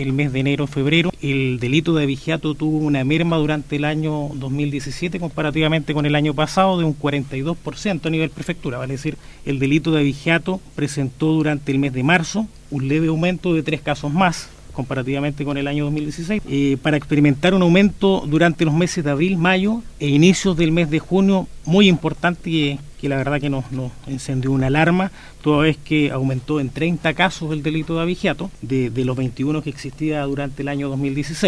El mes de enero, febrero, el delito de abigeato tuvo una merma durante el año 2017 comparativamente con el año pasado de un 42% a nivel prefectura. Vale decir, el delito de abigeato presentó durante el mes de marzo un leve aumento de tres casos más comparativamente con el año 2016, eh, para experimentar un aumento durante los meses de abril, mayo e inicios del mes de junio muy importante que, que la verdad que nos, encendió una alarma, toda vez que aumentó en 30 casos el delito de abigeato de, de los 21 que existía durante el año 2016.